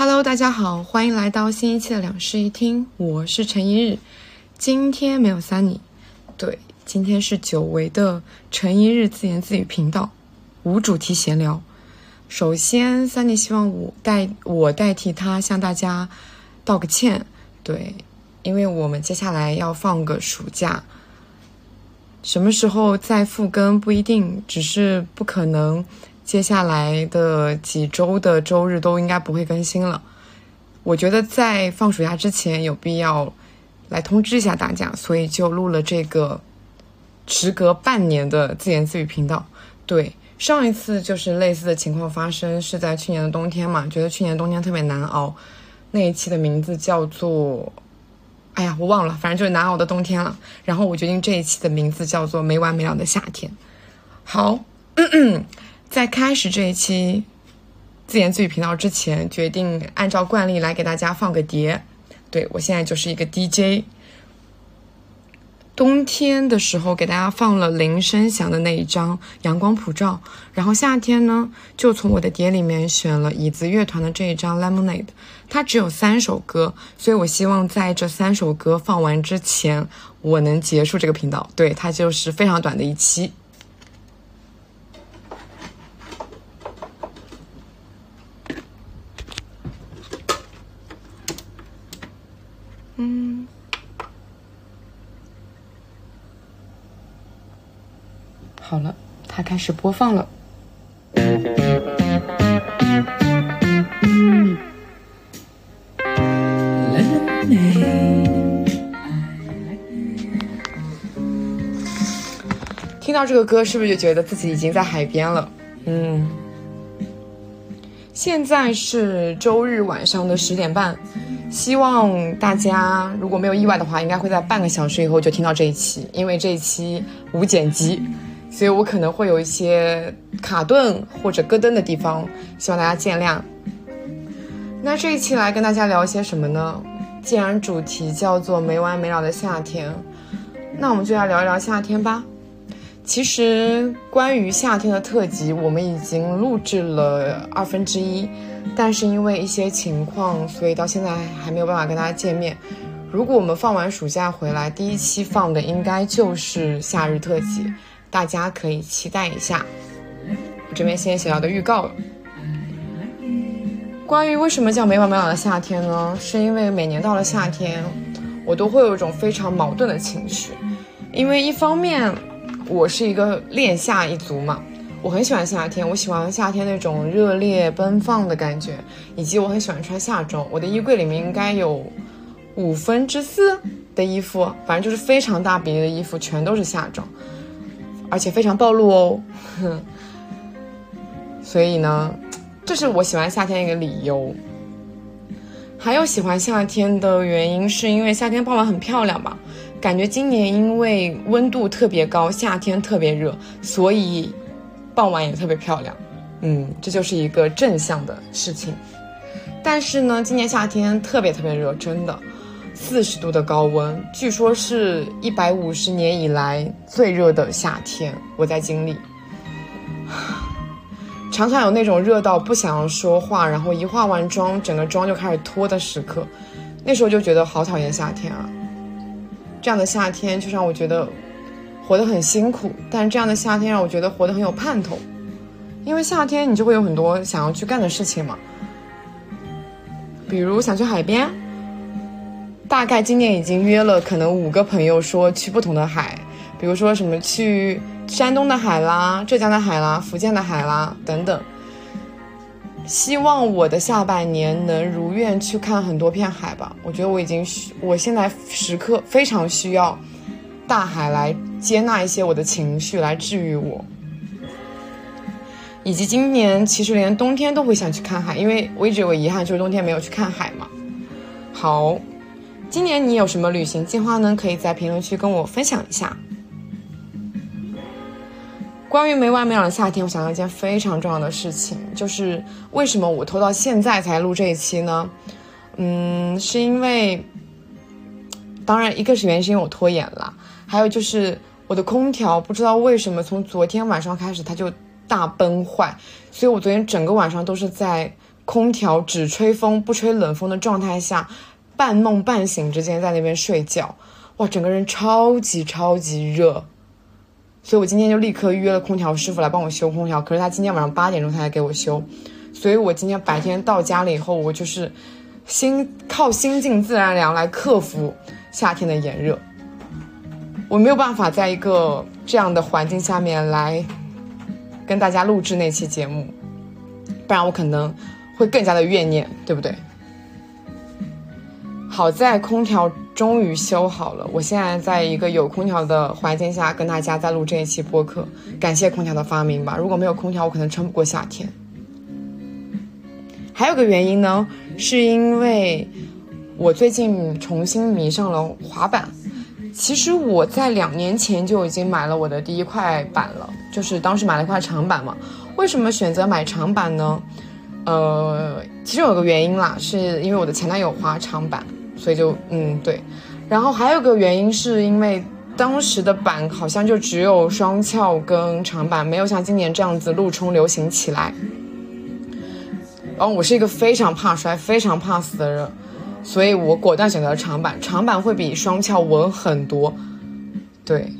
Hello，大家好，欢迎来到新一期的两室一厅，我是陈一日。今天没有 Sunny，对，今天是久违的陈一日自言自语频道，无主题闲聊。首先，Sunny 希望我代我代替他向大家道个歉，对，因为我们接下来要放个暑假，什么时候再复更不一定，只是不可能。接下来的几周的周日都应该不会更新了。我觉得在放暑假之前有必要来通知一下大家，所以就录了这个时隔半年的自言自语频道。对，上一次就是类似的情况发生是在去年的冬天嘛，觉得去年冬天特别难熬。那一期的名字叫做……哎呀，我忘了，反正就是难熬的冬天了。然后我决定这一期的名字叫做没完没了的夏天。好。在开始这一期自言自语频道之前，决定按照惯例来给大家放个碟。对我现在就是一个 DJ。冬天的时候给大家放了林声祥的那一张《阳光普照》，然后夏天呢就从我的碟里面选了椅子乐团的这一张《Lemonade》。它只有三首歌，所以我希望在这三首歌放完之前，我能结束这个频道。对，它就是非常短的一期。嗯，好了，它开始播放了。听到这个歌，是不是就觉得自己已经在海边了？嗯，现在是周日晚上的十点半。希望大家如果没有意外的话，应该会在半个小时以后就听到这一期，因为这一期无剪辑，所以我可能会有一些卡顿或者咯噔的地方，希望大家见谅。那这一期来跟大家聊一些什么呢？既然主题叫做没完没了的夏天，那我们就来聊一聊夏天吧。其实关于夏天的特辑，我们已经录制了二分之一。但是因为一些情况，所以到现在还没有办法跟大家见面。如果我们放完暑假回来，第一期放的应该就是夏日特辑，大家可以期待一下。我这边先写到的预告。关于为什么叫没完没了的夏天呢？是因为每年到了夏天，我都会有一种非常矛盾的情绪，因为一方面我是一个恋夏一族嘛。我很喜欢夏天，我喜欢夏天那种热烈奔放的感觉，以及我很喜欢穿夏装。我的衣柜里面应该有五分之四的衣服，反正就是非常大比例的衣服全都是夏装，而且非常暴露哦。所以呢，这是我喜欢夏天一个理由。还有喜欢夏天的原因，是因为夏天傍晚很漂亮吧？感觉今年因为温度特别高，夏天特别热，所以。傍晚也特别漂亮，嗯，这就是一个正向的事情。但是呢，今年夏天特别特别热，真的，四十度的高温，据说是一百五十年以来最热的夏天，我在经历。常常有那种热到不想要说话，然后一化完妆，整个妆就开始脱的时刻，那时候就觉得好讨厌夏天啊。这样的夏天就让我觉得。活得很辛苦，但是这样的夏天让我觉得活得很有盼头，因为夏天你就会有很多想要去干的事情嘛，比如想去海边，大概今年已经约了可能五个朋友说去不同的海，比如说什么去山东的海啦、浙江的海啦、福建的海啦等等，希望我的下半年能如愿去看很多片海吧。我觉得我已经需，我现在时刻非常需要。大海来接纳一些我的情绪，来治愈我。以及今年其实连冬天都会想去看海，因为我一直有个遗憾，就是冬天没有去看海嘛。好，今年你有什么旅行计划呢？可以在评论区跟我分享一下。关于没完没了的夏天，我想到一件非常重要的事情，就是为什么我拖到现在才录这一期呢？嗯，是因为，当然一个是原因是因为我拖延了。还有就是我的空调不知道为什么从昨天晚上开始它就大崩坏，所以我昨天整个晚上都是在空调只吹风不吹冷风的状态下，半梦半醒之间在那边睡觉，哇，整个人超级超级热。所以我今天就立刻约了空调师傅来帮我修空调，可是他今天晚上八点钟才来给我修，所以我今天白天到家了以后，我就是心靠心静自然凉来克服夏天的炎热。我没有办法在一个这样的环境下面来跟大家录制那期节目，不然我可能会更加的怨念，对不对？好在空调终于修好了，我现在在一个有空调的环境下跟大家在录这一期播客，感谢空调的发明吧。如果没有空调，我可能撑不过夏天。还有个原因呢，是因为我最近重新迷上了滑板。其实我在两年前就已经买了我的第一块板了，就是当时买了一块长板嘛。为什么选择买长板呢？呃，其实有个原因啦，是因为我的前男友滑长板。所以就嗯对，然后还有个原因是因为当时的板好像就只有双翘跟长板，没有像今年这样子路冲流行起来。然后我是一个非常怕摔、非常怕死的人，所以我果断选择了长板。长板会比双翘稳很多，对。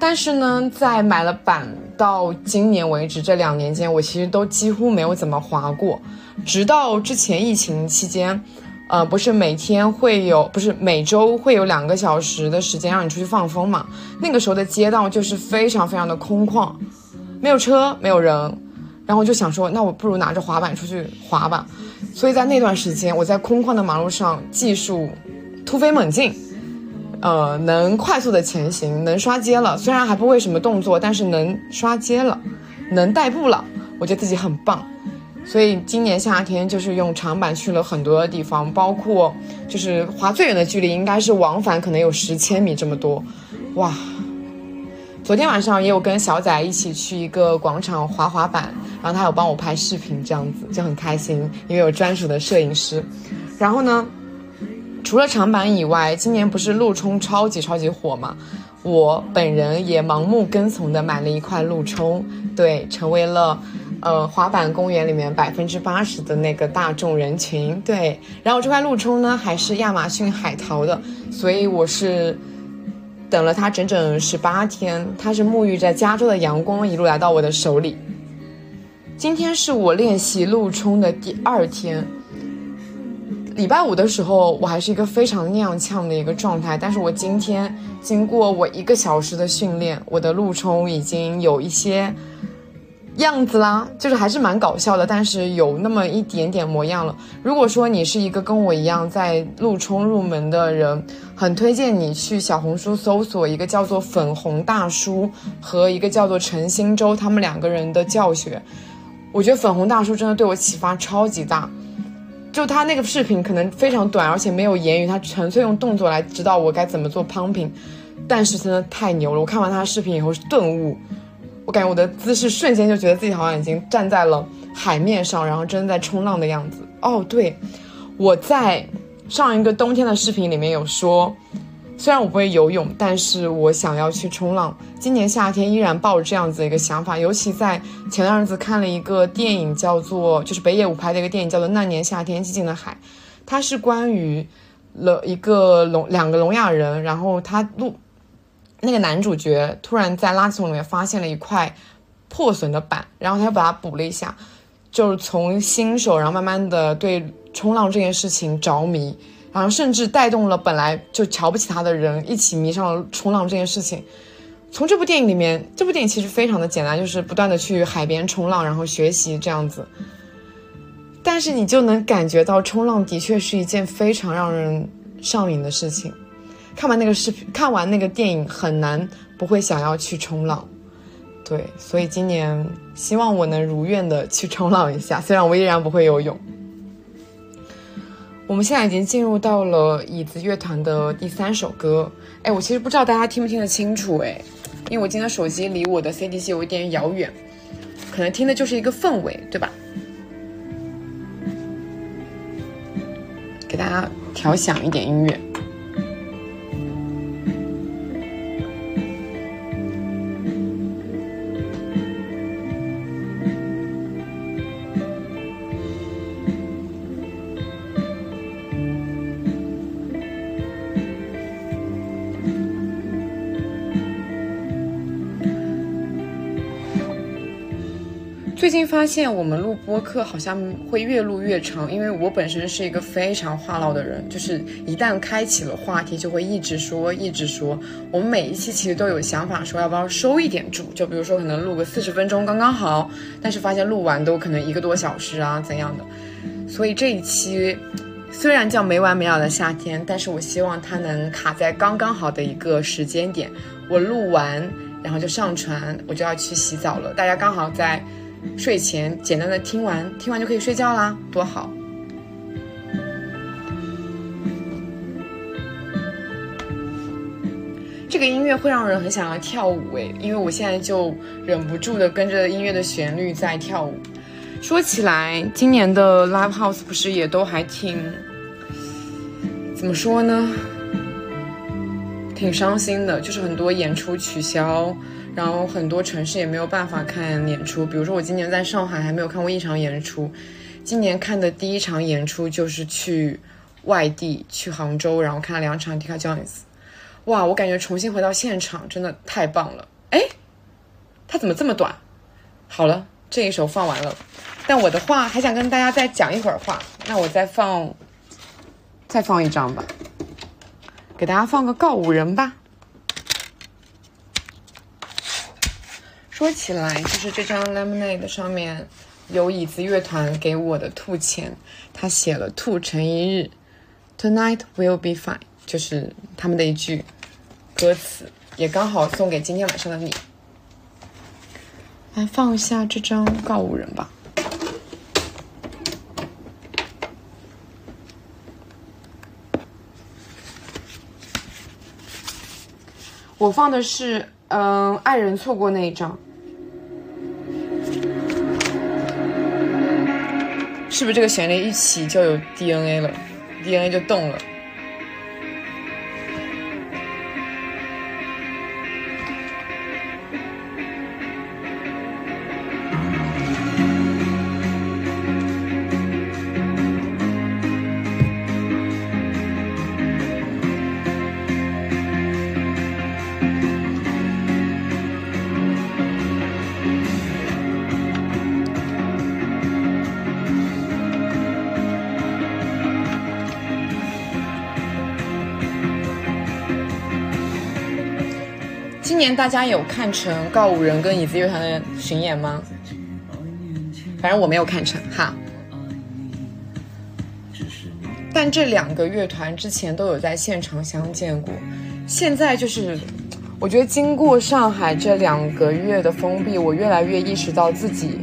但是呢，在买了板到今年为止这两年间，我其实都几乎没有怎么滑过。直到之前疫情期间，呃，不是每天会有，不是每周会有两个小时的时间让你出去放风嘛？那个时候的街道就是非常非常的空旷，没有车，没有人，然后我就想说，那我不如拿着滑板出去滑吧。所以在那段时间，我在空旷的马路上技术突飞猛进，呃，能快速的前行，能刷街了。虽然还不会什么动作，但是能刷街了，能代步了，我觉得自己很棒。所以今年夏天就是用长板去了很多的地方，包括就是滑最远的距离应该是往返可能有十千米这么多，哇！昨天晚上也有跟小仔一起去一个广场滑滑板，然后他有帮我拍视频，这样子就很开心，因为有专属的摄影师。然后呢，除了长板以外，今年不是路冲超级超级火嘛？我本人也盲目跟从的买了一块路冲，对，成为了。呃，滑板公园里面百分之八十的那个大众人群，对。然后这块路冲呢，还是亚马逊海淘的，所以我是等了它整整十八天，它是沐浴在加州的阳光，一路来到我的手里。今天是我练习路冲的第二天，礼拜五的时候我还是一个非常踉跄的一个状态，但是我今天经过我一个小时的训练，我的路冲已经有一些。样子啦，就是还是蛮搞笑的，但是有那么一点点模样了。如果说你是一个跟我一样在路冲入门的人，很推荐你去小红书搜索一个叫做粉红大叔和一个叫做陈新洲他们两个人的教学。我觉得粉红大叔真的对我启发超级大，就他那个视频可能非常短，而且没有言语，他纯粹用动作来指导我该怎么做 pumping，但是真的太牛了。我看完他的视频以后是顿悟。我感觉我的姿势瞬间就觉得自己好像已经站在了海面上，然后真的在冲浪的样子。哦，对，我在上一个冬天的视频里面有说，虽然我不会游泳，但是我想要去冲浪。今年夏天依然抱着这样子的一个想法，尤其在前段日子看了一个电影，叫做就是北野武拍的一个电影，叫做《那年夏天寂静的海》，它是关于了一个聋两个聋哑人，然后他录。那个男主角突然在垃圾桶里面发现了一块破损的板，然后他又把它补了一下，就是从新手，然后慢慢的对冲浪这件事情着迷，然后甚至带动了本来就瞧不起他的人一起迷上了冲浪这件事情。从这部电影里面，这部电影其实非常的简单，就是不断的去海边冲浪，然后学习这样子。但是你就能感觉到冲浪的确是一件非常让人上瘾的事情。看完那个视频，看完那个电影，很难不会想要去冲浪，对，所以今年希望我能如愿的去冲浪一下，虽然我依然不会游泳。我们现在已经进入到了椅子乐团的第三首歌，哎，我其实不知道大家听不听得清楚，哎，因为我今天手机离我的 C D 机有一点遥远，可能听的就是一个氛围，对吧？给大家调响一点音乐。发现我们录播课好像会越录越长，因为我本身是一个非常话唠的人，就是一旦开启了话题，就会一直说一直说。我们每一期其实都有想法说要不要收一点住，就比如说可能录个四十分钟刚刚好，但是发现录完都可能一个多小时啊怎样的。所以这一期虽然叫没完没了的夏天，但是我希望它能卡在刚刚好的一个时间点，我录完然后就上传，我就要去洗澡了，大家刚好在。睡前简单的听完，听完就可以睡觉啦，多好！这个音乐会让人很想要跳舞诶，因为我现在就忍不住的跟着音乐的旋律在跳舞。说起来，今年的 Live House 不是也都还挺……怎么说呢？挺伤心的，就是很多演出取消。然后很多城市也没有办法看演出，比如说我今年在上海还没有看过一场演出，今年看的第一场演出就是去外地去杭州，然后看了两场 Tika Jones，哇，我感觉重新回到现场真的太棒了。哎，它怎么这么短？好了，这一首放完了，但我的话还想跟大家再讲一会儿话，那我再放再放一张吧，给大家放个告五人吧。说起来，就是这张 Lemonade 上面有椅子乐团给我的兔钱，他写了“兔成一日，Tonight will be fine”，就是他们的一句歌词，也刚好送给今天晚上的你。来放一下这张告五人吧。我放的是嗯，爱人错过那一张。是不是这个旋律一起就有 DNA 了？DNA 就动了。大家有看成告五人跟椅子乐团的巡演吗？反正我没有看成哈。但这两个乐团之前都有在现场相见过。现在就是，我觉得经过上海这两个月的封闭，我越来越意识到自己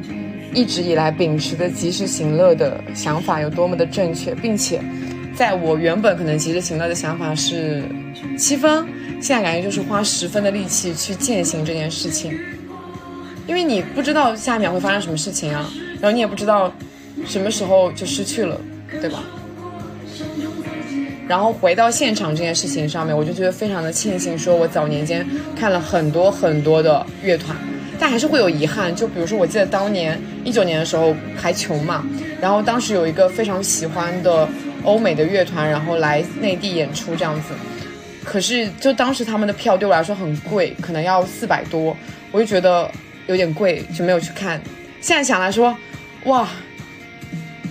一直以来秉持的及时行乐的想法有多么的正确，并且，在我原本可能及时行乐的想法是七分。现在感觉就是花十分的力气去践行这件事情，因为你不知道下一秒会发生什么事情啊，然后你也不知道什么时候就失去了，对吧？然后回到现场这件事情上面，我就觉得非常的庆幸，说我早年间看了很多很多的乐团，但还是会有遗憾。就比如说，我记得当年一九年的时候还穷嘛，然后当时有一个非常喜欢的欧美的乐团，然后来内地演出这样子。可是，就当时他们的票对我来说很贵，可能要四百多，我就觉得有点贵，就没有去看。现在想来说，哇，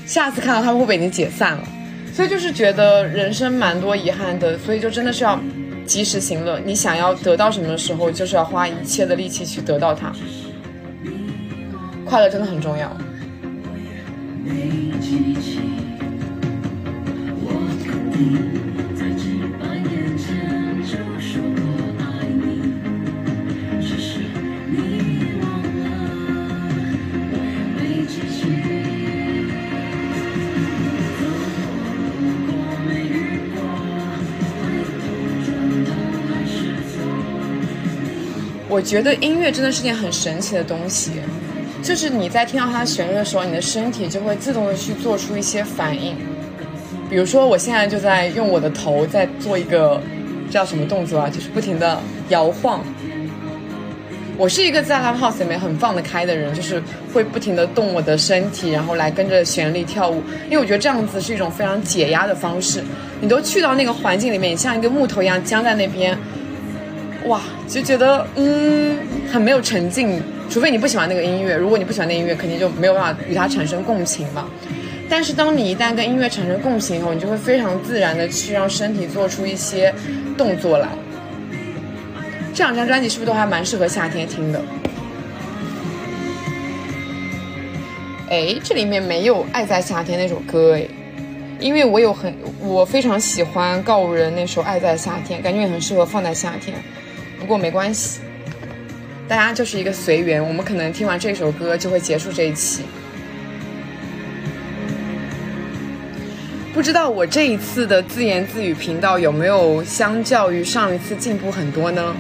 下次看到他们会不会已经解散了？所以就是觉得人生蛮多遗憾的，所以就真的是要及时行乐。你想要得到什么的时候，就是要花一切的力气去得到它。快乐真的很重要。我觉得音乐真的是件很神奇的东西，就是你在听到它旋律的时候，你的身体就会自动的去做出一些反应。比如说，我现在就在用我的头在做一个叫什么动作啊？就是不停的摇晃。我是一个在 live house 里面很放得开的人，就是会不停的动我的身体，然后来跟着旋律跳舞。因为我觉得这样子是一种非常解压的方式。你都去到那个环境里面，你像一个木头一样僵在那边。哇，就觉得嗯，很没有沉浸除非你不喜欢那个音乐。如果你不喜欢那音乐，肯定就没有办法与它产生共情嘛。但是当你一旦跟音乐产生共情以后，你就会非常自然的去让身体做出一些动作来。这两张专辑是不是都还蛮适合夏天听的？哎，这里面没有《爱在夏天》那首歌哎，因为我有很我非常喜欢告五人那首《爱在夏天》，感觉也很适合放在夏天。不过没关系，大家就是一个随缘。我们可能听完这首歌就会结束这一期。不知道我这一次的自言自语频道有没有相较于上一次进步很多呢？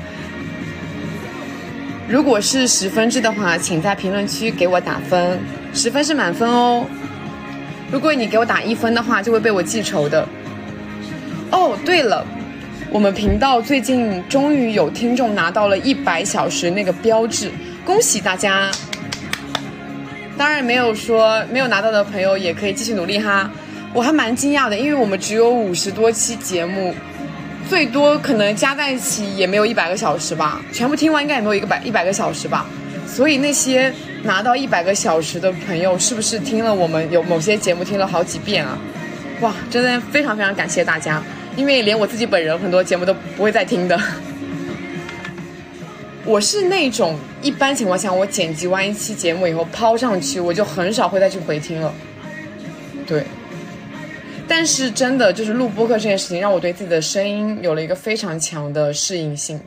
如果是十分制的话，请在评论区给我打分。十分是满分哦。如果你给我打一分的话，就会被我记仇的。哦，对了，我们频道最近终于有听众拿到了一百小时那个标志，恭喜大家！当然没有说没有拿到的朋友也可以继续努力哈。我还蛮惊讶的，因为我们只有五十多期节目，最多可能加在一起也没有一百个小时吧，全部听完应该也没有一个百一百个小时吧。所以那些。拿到一百个小时的朋友，是不是听了我们有某些节目听了好几遍啊？哇，真的非常非常感谢大家，因为连我自己本人很多节目都不会再听的。我是那种一般情况下，我剪辑完一期节目以后抛上去，我就很少会再去回听了。对，但是真的就是录播客这件事情，让我对自己的声音有了一个非常强的适应性。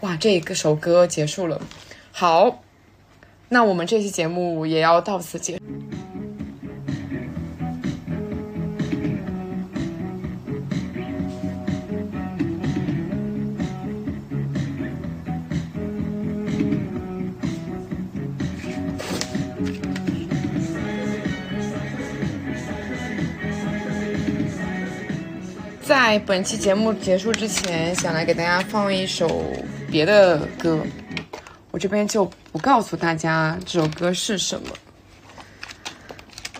哇，这一个首歌结束了，好，那我们这期节目也要到此结束。在本期节目结束之前，想来给大家放一首。别的歌，我这边就不告诉大家这首歌是什么。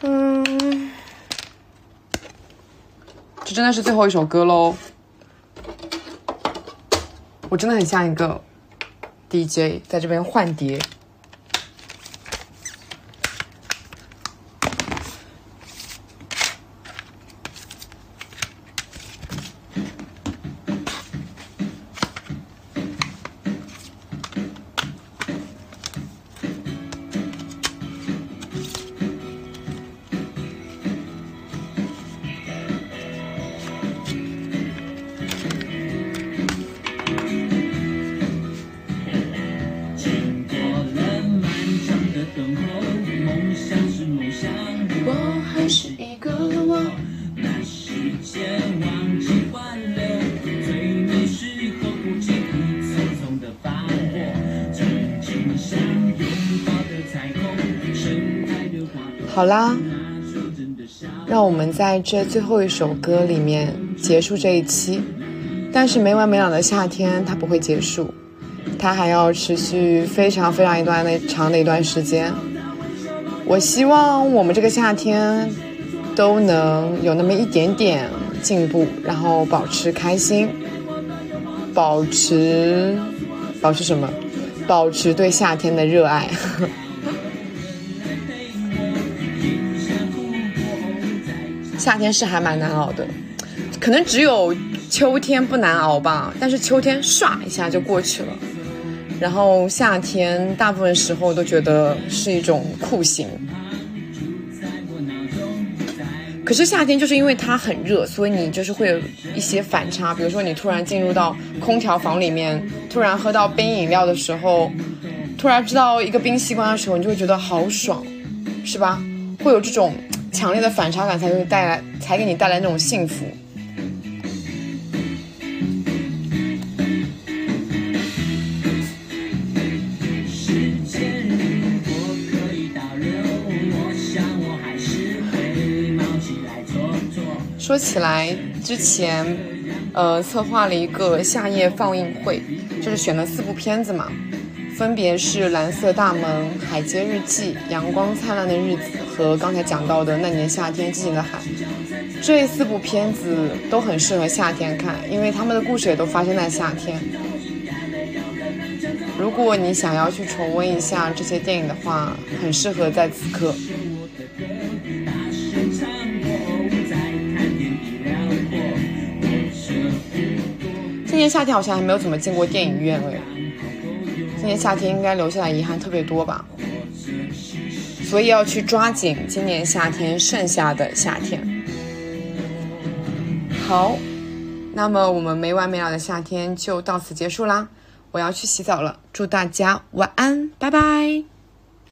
嗯，这真的是最后一首歌喽。我真的很像一个 DJ，在这边换碟。好啦，让我们在这最后一首歌里面结束这一期。但是没完没了的夏天它不会结束，它还要持续非常非常一段的长的一段时间。我希望我们这个夏天都能有那么一点点进步，然后保持开心，保持保持什么？保持对夏天的热爱。呵呵夏天是还蛮难熬的，可能只有秋天不难熬吧。但是秋天唰一下就过去了，然后夏天大部分时候都觉得是一种酷刑。可是夏天就是因为它很热，所以你就是会有一些反差。比如说你突然进入到空调房里面，突然喝到冰饮料的时候，突然知道一个冰西瓜的时候，你就会觉得好爽，是吧？会有这种。强烈的反差感才会带来，才给你带来那种幸福。说起来，之前，呃，策划了一个夏夜放映会，就是选了四部片子嘛。分别是《蓝色大门》《海街日记》《阳光灿烂的日子》和刚才讲到的《那年夏天寂静的海》。这四部片子都很适合夏天看，因为他们的故事也都发生在夏天。如果你想要去重温一下这些电影的话，很适合在此刻。今年夏天好像还没有怎么进过电影院哎，今年夏天应该留下来遗憾特别多吧，所以要去抓紧今年夏天剩下的夏天。好，那么我们没完没了的夏天就到此结束啦，我要去洗澡了，祝大家晚安，拜拜。